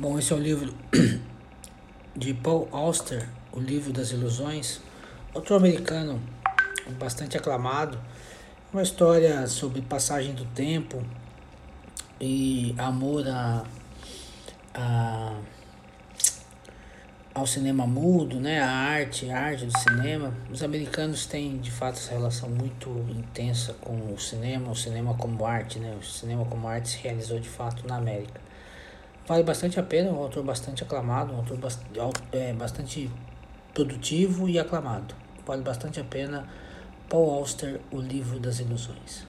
Bom, esse é o livro de Paul Auster, O Livro das Ilusões, outro americano bastante aclamado. Uma história sobre passagem do tempo e amor a, a, ao cinema mudo, né? a arte, a arte do cinema. Os americanos têm de fato essa relação muito intensa com o cinema, o cinema como arte, né? o cinema como arte se realizou de fato na América. Vale bastante a pena, um autor bastante aclamado, um autor é, bastante produtivo e aclamado. Vale bastante a pena Paul Auster, O Livro das Ilusões.